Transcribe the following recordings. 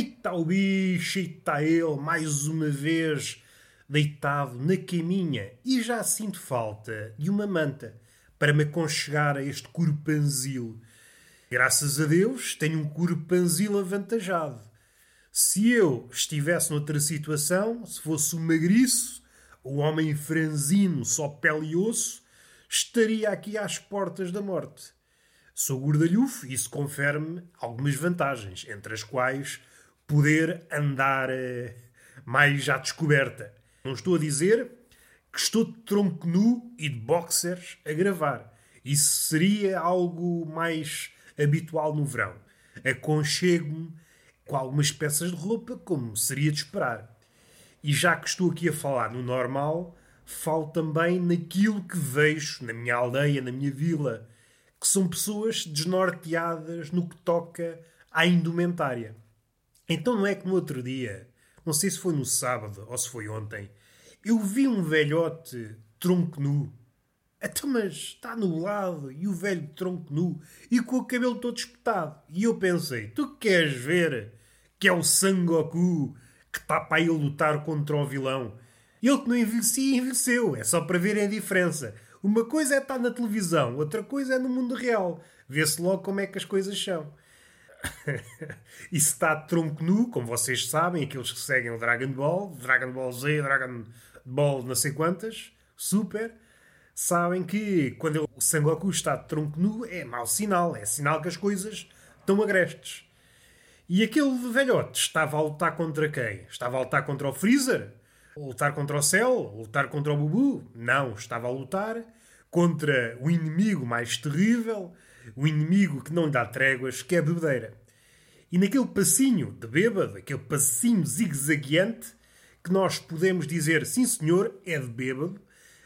está o bicho, e está ele, mais uma vez, deitado na caminha, e já sinto falta de uma manta para me aconchegar a este corpanzil. Graças a Deus, tenho um corpanzil avantajado. Se eu estivesse noutra situação, se fosse um magriço, o homem franzino, só pele e osso, estaria aqui às portas da morte. Sou gordalhufo e isso confere-me algumas vantagens, entre as quais poder andar eh, mais à descoberta. Não estou a dizer que estou de tronco nu e de boxers a gravar. Isso seria algo mais habitual no verão. Aconchego-me com algumas peças de roupa, como seria de esperar. E já que estou aqui a falar no normal, falo também naquilo que vejo na minha aldeia, na minha vila, que são pessoas desnorteadas no que toca à indumentária. Então não é no outro dia, não sei se foi no sábado ou se foi ontem, eu vi um velhote tronco nu. Então, mas está nublado e o velho tronco nu e com o cabelo todo espetado. E eu pensei, tu queres ver que é o Sangoku que está para a lutar contra o vilão? Ele que não envelhecia, envelheceu. É só para verem a diferença. Uma coisa é estar na televisão, outra coisa é no mundo real. Vê-se logo como é que as coisas são. está tronco nu, como vocês sabem, aqueles que seguem o Dragon Ball, Dragon Ball Z, Dragon Ball não sei quantas, Super, sabem que quando o Sangoku está tronco nu é mau sinal, é sinal que as coisas estão agrestes. E aquele velhote estava a lutar contra quem? Estava a lutar contra o Freezer? Lutar contra o Cell? Lutar contra o Bubu? Não, estava a lutar contra o inimigo mais terrível, o inimigo que não lhe dá tréguas, que é a bebedeira. E naquele passinho de bêbado, aquele passinho zigue-zagueante, que nós podemos dizer, sim senhor, é de bêbado,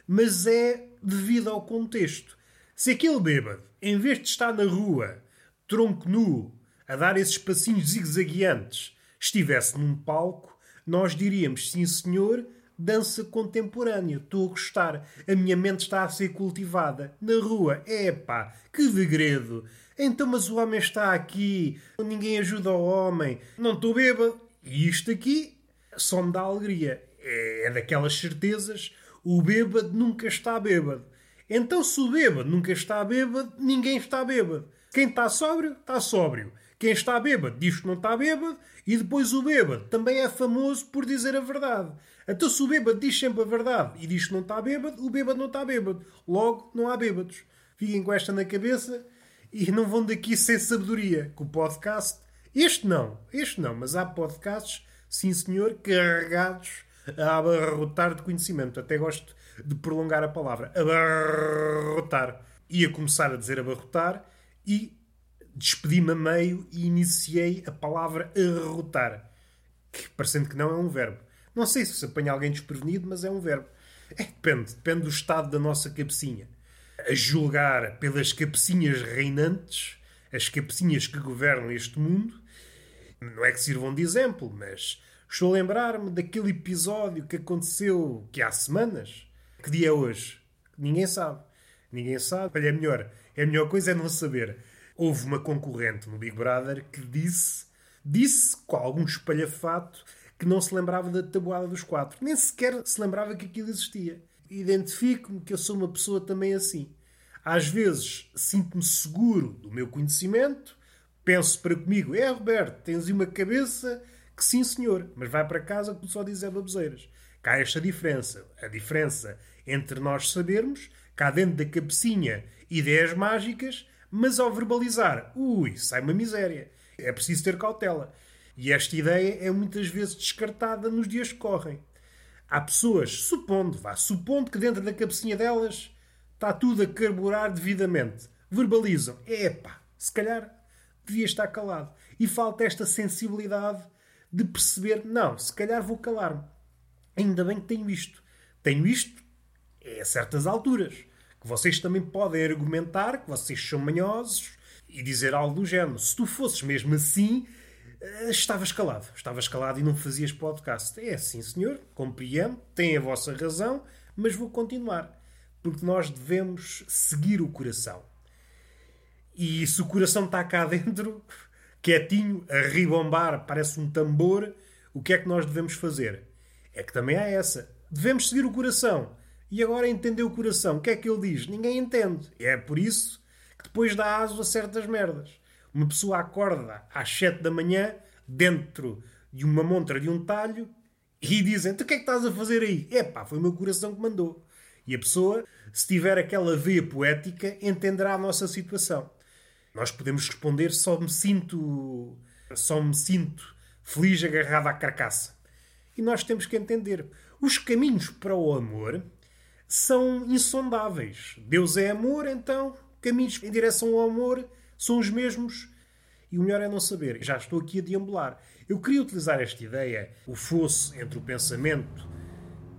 mas é devido ao contexto. Se aquele bêbado, em vez de estar na rua, tronco nu, a dar esses passinhos zigue-zagueantes, estivesse num palco, nós diríamos, sim senhor, dança contemporânea. Estou a gostar. A minha mente está a ser cultivada. Na rua, epá, que degredo. Então, mas o homem está aqui, ninguém ajuda o homem, não estou bêbado. E isto aqui só me dá alegria. É, é daquelas certezas, o bêbado nunca está bêbado. Então, se o bêbado nunca está bêbado, ninguém está bêbado. Quem está sóbrio, está sóbrio. Quem está bêbado diz que não está bêbado e depois o bêbado também é famoso por dizer a verdade. Então se o bêbado diz sempre a verdade e diz que não está bêbado, o bêbado não está bêbado. Logo, não há bêbados. Fiquem com esta na cabeça e não vão daqui sem sabedoria. Com o podcast, este não, este não, mas há podcasts, sim senhor, carregados a abarrotar de conhecimento. Até gosto de prolongar a palavra. Abarrotar. Ia começar a dizer abarrotar e despedi-me a meio e iniciei a palavra arrotar, que parecendo que não é um verbo. Não sei se apanha alguém desprevenido, mas é um verbo. É, depende, depende do estado da nossa cabecinha. A julgar pelas cabecinhas reinantes, as cabecinhas que governam este mundo, não é que sirvam de exemplo, mas estou a lembrar-me daquele episódio que aconteceu que há semanas. Que dia é hoje? Ninguém sabe. Ninguém sabe. Olha, é melhor. A melhor coisa é não saber houve uma concorrente no Big Brother que disse, disse com algum espalhafato que não se lembrava da tabuada dos quatro. Nem sequer se lembrava que aquilo existia. Identifico-me que eu sou uma pessoa também assim. Às vezes sinto-me seguro do meu conhecimento, penso para comigo, é Roberto, tens uma cabeça que sim senhor, mas vai para casa que só dizes é baboseiras. Cá esta diferença. A diferença entre nós sabermos, cá dentro da cabecinha, ideias mágicas mas ao verbalizar, ui, sai uma miséria. É preciso ter cautela. E esta ideia é muitas vezes descartada nos dias que correm. Há pessoas, supondo, vá, supondo que dentro da cabecinha delas está tudo a carburar devidamente, verbalizam, epá, se calhar devia estar calado. E falta esta sensibilidade de perceber, não, se calhar vou calar-me. Ainda bem que tenho isto. Tenho isto é a certas alturas que vocês também podem argumentar que vocês são manhosos e dizer algo do género. Se tu fosses mesmo assim, eh, estavas calado. Estavas calado e não fazias podcast. É assim, senhor, compreendo, tem a vossa razão, mas vou continuar. Porque nós devemos seguir o coração. E se o coração está cá dentro, quietinho, a ribombar, parece um tambor, o que é que nós devemos fazer? É que também há essa. Devemos seguir o coração. E agora entender o coração. O que é que ele diz? Ninguém entende. E é por isso que depois dá aso a certas merdas. Uma pessoa acorda às 7 da manhã, dentro de uma montra de um talho, e dizem: Tu o que é que estás a fazer aí? Epá, foi o meu coração que mandou. E a pessoa, se tiver aquela veia poética, entenderá a nossa situação. Nós podemos responder: só me sinto, só me sinto feliz agarrado à carcaça. E nós temos que entender: os caminhos para o amor são insondáveis. Deus é amor, então caminhos em direção ao amor são os mesmos. E o melhor é não saber. Já estou aqui a deambular. Eu queria utilizar esta ideia, o fosse entre o pensamento.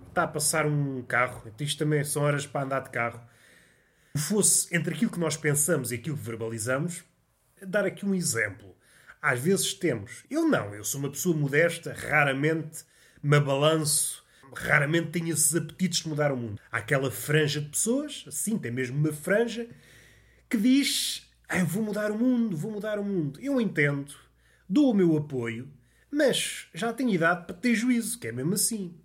Está a passar um carro, isto também são horas para andar de carro. O fosse entre aquilo que nós pensamos e aquilo que verbalizamos. Dar aqui um exemplo. Às vezes temos. Eu não, eu sou uma pessoa modesta, raramente me balanço, raramente tenho esses apetites de mudar o mundo. Há aquela franja de pessoas, assim, tem mesmo uma franja, que diz: ah, eu vou mudar o mundo, vou mudar o mundo. Eu entendo, dou o meu apoio, mas já tenho idade para ter juízo, que é mesmo assim.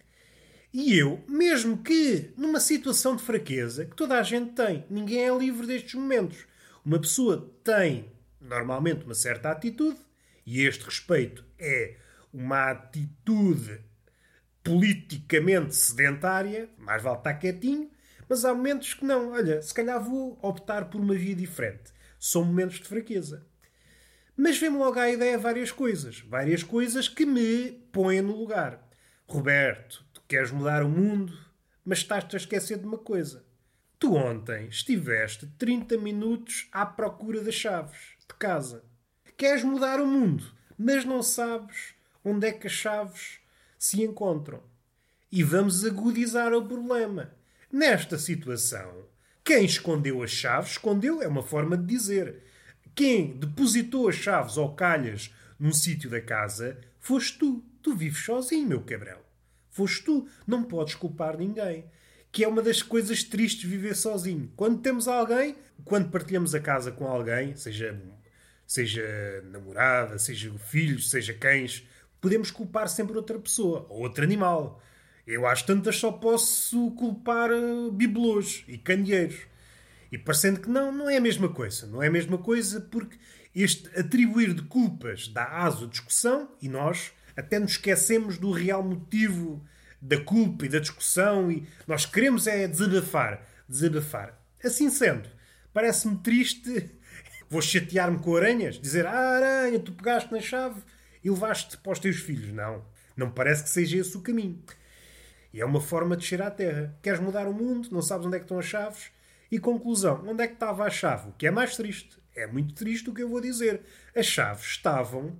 E eu, mesmo que numa situação de fraqueza, que toda a gente tem, ninguém é livre destes momentos. Uma pessoa tem, normalmente, uma certa atitude, e este respeito é uma atitude politicamente sedentária, mais vale estar quietinho, mas há momentos que não. Olha, se calhar vou optar por uma via diferente. São momentos de fraqueza. Mas vem-me logo à ideia várias coisas. Várias coisas que me põem no lugar. Roberto, tu queres mudar o mundo, mas estás-te a esquecer de uma coisa. Tu ontem estiveste 30 minutos à procura das chaves de casa. Queres mudar o mundo, mas não sabes onde é que as chaves se encontram. E vamos agudizar o problema. Nesta situação, quem escondeu as chaves, escondeu é uma forma de dizer. Quem depositou as chaves ou calhas num sítio da casa foste tu. Tu vives sozinho, meu cabrão. Foste tu. Não podes culpar ninguém. Que é uma das coisas tristes viver sozinho. Quando temos alguém, quando partilhamos a casa com alguém, seja, seja namorada, seja filhos, seja cães, podemos culpar sempre outra pessoa ou outro animal. Eu às tantas só posso culpar uh, bibelôs e candeeiros. E parecendo que não, não é a mesma coisa. Não é a mesma coisa porque este atribuir de culpas dá aso à discussão e nós até nos esquecemos do real motivo da culpa e da discussão e nós queremos é desabafar. Desabafar. Assim sendo, parece-me triste. Vou chatear-me com aranhas? Dizer, ah, aranha, tu pegaste na chave e levaste para os teus filhos. Não. Não parece que seja esse o caminho. E é uma forma de cheirar à terra. Queres mudar o mundo, não sabes onde é que estão as chaves, e conclusão, onde é que estava a chave? O que é mais triste. É muito triste o que eu vou dizer. As chaves estavam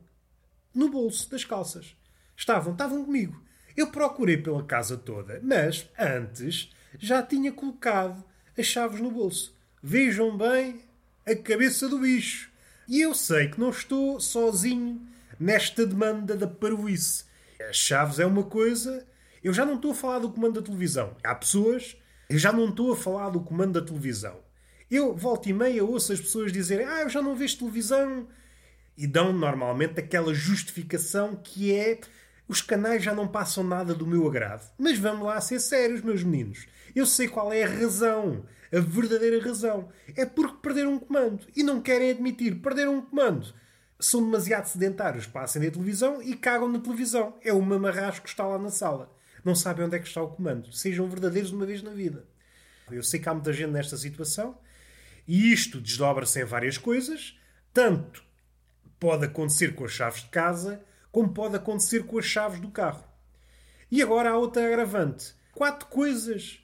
no bolso das calças. Estavam, estavam comigo. Eu procurei pela casa toda, mas antes já tinha colocado as chaves no bolso. Vejam bem a cabeça do bicho. E eu sei que não estou sozinho nesta demanda da parvoíce. As chaves é uma coisa. Eu já não estou a falar do comando da televisão. Há pessoas eu já não estou a falar do comando da televisão. Eu, volta e meia, ouço as pessoas dizerem ah, eu já não vejo televisão. E dão normalmente aquela justificação que é os canais já não passam nada do meu agrado. Mas vamos lá ser sérios, meus meninos. Eu sei qual é a razão, a verdadeira razão. É porque perderam um comando e não querem admitir. Perderam um comando. São demasiado sedentários para acender a televisão e cagam na televisão. É o mamarrasco que está lá na sala não sabem onde é que está o comando. Sejam verdadeiros uma vez na vida. Eu sei que há muita gente nesta situação e isto desdobra-se em várias coisas. Tanto pode acontecer com as chaves de casa, como pode acontecer com as chaves do carro. E agora há outra agravante. Quatro coisas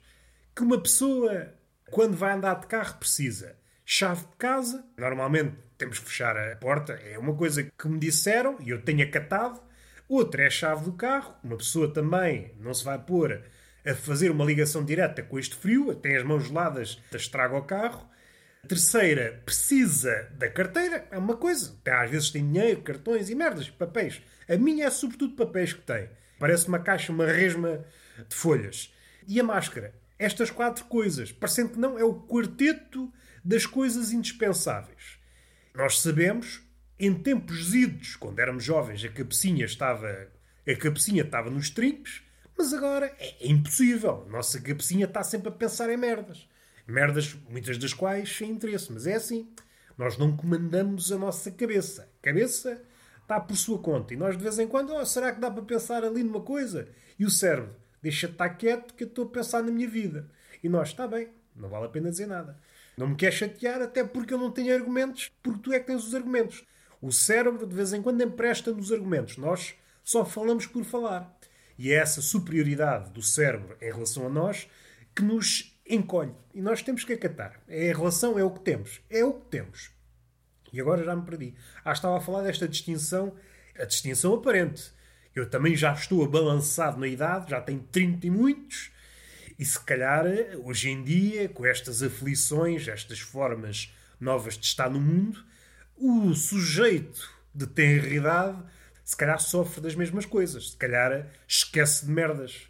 que uma pessoa, quando vai andar de carro, precisa. Chave de casa, normalmente temos que fechar a porta, é uma coisa que me disseram e eu tenho acatado. Outra é a chave do carro. Uma pessoa também não se vai pôr a fazer uma ligação direta com este frio, tem as mãos geladas, estraga o carro. A terceira, precisa da carteira, é uma coisa. Às vezes tem dinheiro, cartões e merdas, papéis. A minha é sobretudo papéis que tem. Parece uma caixa, uma resma de folhas. E a máscara. Estas quatro coisas, parecendo que não, é o quarteto das coisas indispensáveis. Nós sabemos em tempos idos, quando éramos jovens, a cabecinha estava, a cabecinha estava nos trincos, mas agora é, é impossível. A nossa cabecinha está sempre a pensar em merdas. Merdas, muitas das quais sem interesse, mas é assim. Nós não comandamos a nossa cabeça. A cabeça está por sua conta. E nós de vez em quando, oh, será que dá para pensar ali numa coisa? E o cérebro, deixa de estar quieto que eu estou a pensar na minha vida. E nós, está bem, não vale a pena dizer nada. Não me quer chatear, até porque eu não tenho argumentos, porque tu é que tens os argumentos. O cérebro, de vez em quando, empresta-nos argumentos. Nós só falamos por falar. E é essa superioridade do cérebro em relação a nós que nos encolhe. E nós temos que acatar. É a relação, é o que temos. É o que temos. E agora já me perdi. Ah, estava a falar desta distinção, a distinção aparente. Eu também já estou abalançado na idade, já tenho 30 e muitos, e se calhar, hoje em dia, com estas aflições, estas formas novas de estar no mundo, o sujeito de tenridade se calhar sofre das mesmas coisas. Se calhar esquece de merdas.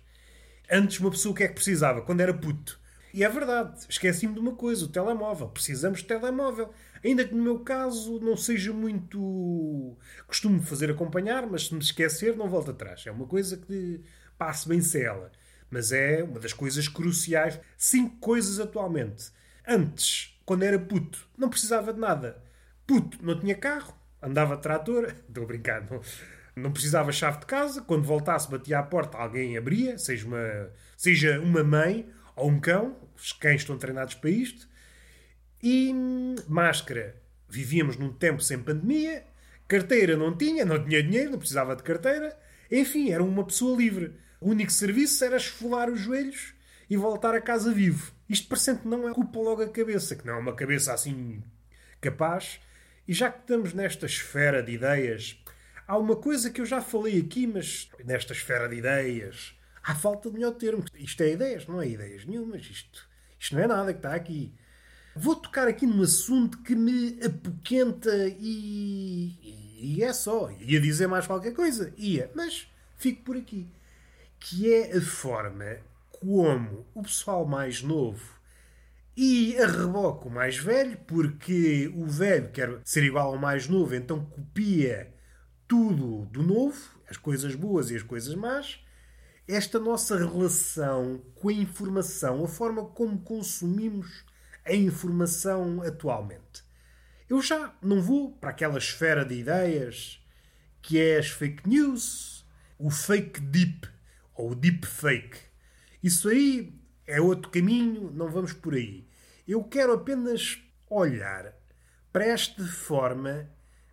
Antes uma pessoa o que é que precisava? Quando era puto. E é verdade, esqueci-me de uma coisa, o telemóvel. Precisamos de telemóvel. Ainda que no meu caso não seja muito. Costumo fazer acompanhar, mas se me esquecer, não volto atrás. É uma coisa que passe bem se ela. Mas é uma das coisas cruciais. Cinco coisas atualmente. Antes, quando era puto, não precisava de nada. Puto, não tinha carro, andava trator, estou a brincar, não, não precisava chave de casa, quando voltasse batia à porta, alguém abria, seja uma, seja uma mãe ou um cão, os cães estão treinados para isto, e máscara. Vivíamos num tempo sem pandemia, carteira não tinha, não tinha dinheiro, não precisava de carteira, enfim, era uma pessoa livre. O único serviço era esfolar os joelhos e voltar a casa vivo. Isto parecendo que não é culpa logo a cabeça, que não é uma cabeça assim capaz e já que estamos nesta esfera de ideias, há uma coisa que eu já falei aqui, mas nesta esfera de ideias, há falta de melhor termo. Isto é ideias, não é ideias nenhumas. Isto, isto não é nada que está aqui. Vou tocar aqui num assunto que me apoquenta e, e, e é só. Ia dizer mais qualquer coisa, ia, mas fico por aqui. Que é a forma como o pessoal mais novo e a reboque o mais velho, porque o velho quer ser igual ao mais novo, então copia tudo do novo, as coisas boas e as coisas más. Esta nossa relação com a informação, a forma como consumimos a informação atualmente. Eu já não vou para aquela esfera de ideias que é as fake news, o fake deep ou o deep fake. Isso aí é outro caminho, não vamos por aí. Eu quero apenas olhar para esta forma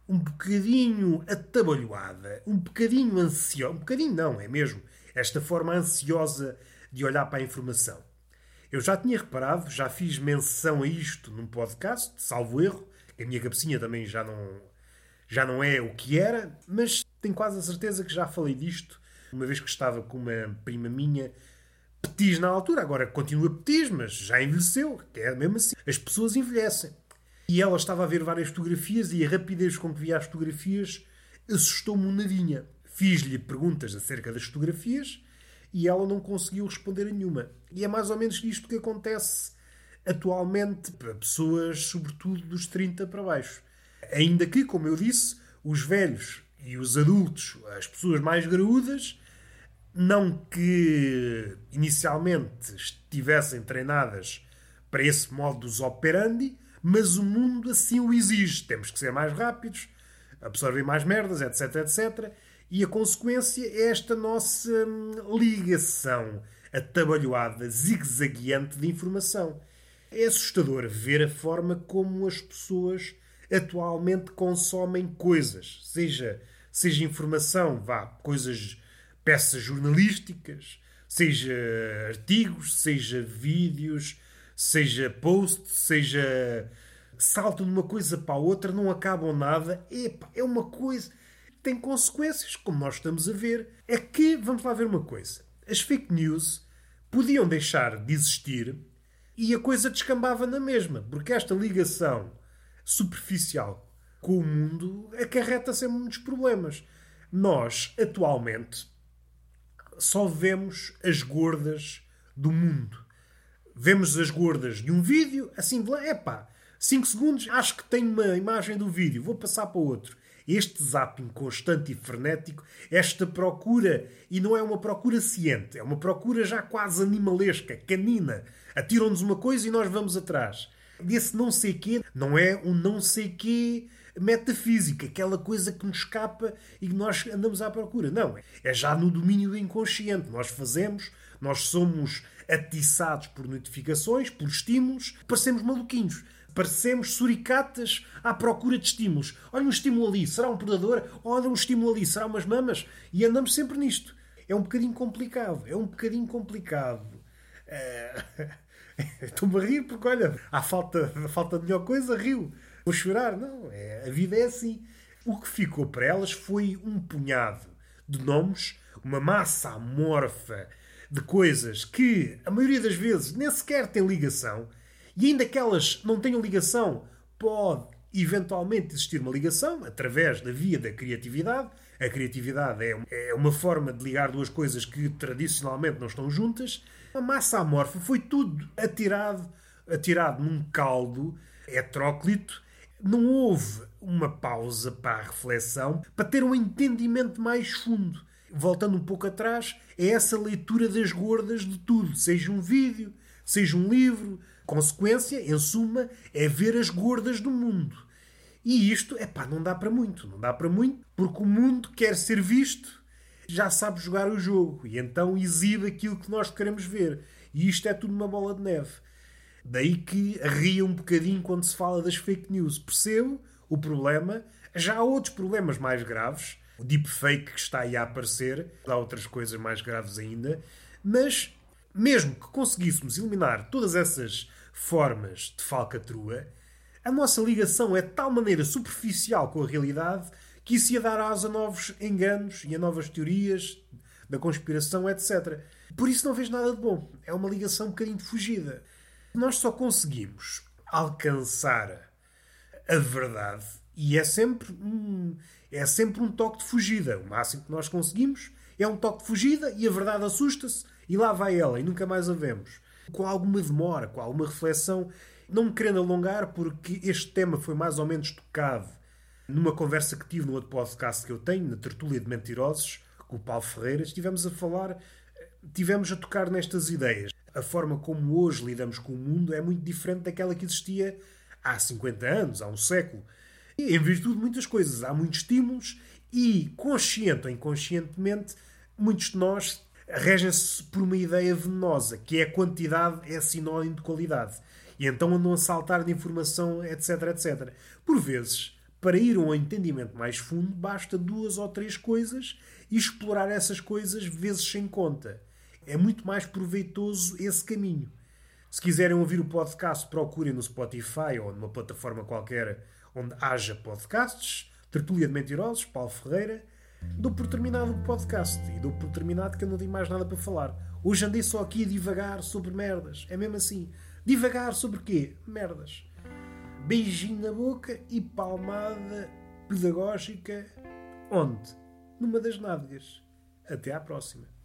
um bocadinho atabalhoada, um bocadinho ansiosa, um bocadinho não, é mesmo, esta forma ansiosa de olhar para a informação. Eu já tinha reparado, já fiz menção a isto num podcast, salvo erro, que a minha cabecinha também já não, já não é o que era, mas tenho quase a certeza que já falei disto, uma vez que estava com uma prima minha petis na altura, agora continua petis, mas já envelheceu. É mesmo assim. As pessoas envelhecem. E ela estava a ver várias fotografias e a rapidez com que via as fotografias assustou-me um nadinha. Fiz-lhe perguntas acerca das fotografias e ela não conseguiu responder a nenhuma. E é mais ou menos isto que acontece atualmente para pessoas, sobretudo dos 30 para baixo. Ainda que, como eu disse, os velhos e os adultos, as pessoas mais graúdas, não que inicialmente estivessem treinadas para esse modus operandi, mas o mundo assim o exige. Temos que ser mais rápidos, absorver mais merdas, etc, etc. E a consequência é esta nossa hum, ligação atabalhoada, zigue-zagueante de informação. É assustador ver a forma como as pessoas atualmente consomem coisas, seja, seja informação, vá, coisas peças jornalísticas, seja artigos, seja vídeos, seja posts, seja saltam de uma coisa para a outra, não acabam nada. Epa, é uma coisa. Tem consequências, como nós estamos a ver. É que, vamos lá ver uma coisa: as fake news podiam deixar de existir e a coisa descambava na mesma, porque esta ligação superficial com o mundo acarreta sempre muitos problemas. Nós, atualmente, só vemos as gordas do mundo. Vemos as gordas de um vídeo, assim, epá, 5 segundos, acho que tenho uma imagem do vídeo, vou passar para outro. Este zapping constante e frenético, esta procura, e não é uma procura ciente, é uma procura já quase animalesca, canina. Atiram-nos uma coisa e nós vamos atrás. Desse não sei quê, não é um não sei quê metafísica, aquela coisa que nos escapa e que nós andamos à procura. Não, é já no domínio do inconsciente. Nós fazemos, nós somos atiçados por notificações, por estímulos, parecemos maluquinhos. Parecemos suricatas à procura de estímulos. Olha um estímulo ali, será um predador? Olha um estímulo ali, será umas mamas? E andamos sempre nisto. É um bocadinho complicado. É um bocadinho complicado. É... Estou-me a rir porque, olha, há falta, falta de melhor coisa, rio. Chorar. Não, é, a vida é assim. O que ficou para elas foi um punhado de nomes, uma massa amorfa de coisas que, a maioria das vezes, nem sequer tem ligação. E ainda que elas não tenham ligação, pode eventualmente existir uma ligação através da via da criatividade. A criatividade é, é uma forma de ligar duas coisas que tradicionalmente não estão juntas. A massa amorfa foi tudo atirado, atirado num caldo heteróclito não houve uma pausa para a reflexão, para ter um entendimento mais fundo. Voltando um pouco atrás, é essa leitura das gordas de tudo, seja um vídeo, seja um livro. Consequência, em suma, é ver as gordas do mundo. E isto, é pá, não dá para muito. Não dá para muito, porque o mundo quer ser visto, já sabe jogar o jogo e então exibe aquilo que nós queremos ver. E isto é tudo uma bola de neve. Daí que ria um bocadinho quando se fala das fake news. Percebo o problema. Já há outros problemas mais graves. O deepfake que está aí a aparecer. Há outras coisas mais graves ainda. Mas, mesmo que conseguíssemos eliminar todas essas formas de falcatrua, a nossa ligação é de tal maneira superficial com a realidade que isso ia dar asa a novos enganos e a novas teorias da conspiração, etc. Por isso não vejo nada de bom. É uma ligação um bocadinho fugida. Nós só conseguimos alcançar a verdade e é sempre um, é sempre um toque de fugida. O máximo que nós conseguimos é um toque de fugida e a verdade assusta-se e lá vai ela e nunca mais a vemos. Com alguma demora, com alguma reflexão, não me querendo alongar, porque este tema foi mais ou menos tocado numa conversa que tive no outro podcast que eu tenho, na Tertúlia de Mentirosos, com o Paulo Ferreira. Estivemos a falar, tivemos a tocar nestas ideias a forma como hoje lidamos com o mundo é muito diferente daquela que existia há 50 anos, há um século. E, em virtude de muitas coisas, há muitos estímulos e, consciente ou inconscientemente, muitos de nós regem-se por uma ideia venenosa, que é a quantidade é sinónimo de qualidade. E então andam a saltar de informação, etc, etc. Por vezes, para ir a um entendimento mais fundo, basta duas ou três coisas e explorar essas coisas vezes sem conta é muito mais proveitoso esse caminho. Se quiserem ouvir o podcast, procurem no Spotify ou numa plataforma qualquer onde haja podcasts. Tertulia de Mentirosos, Paulo Ferreira. Dou por terminado o podcast e dou por terminado que eu não tenho mais nada para falar. Hoje andei só aqui a divagar sobre merdas. É mesmo assim. Divagar sobre quê? Merdas. Beijinho na boca e palmada pedagógica. Onde? Numa das nádegas. Até à próxima.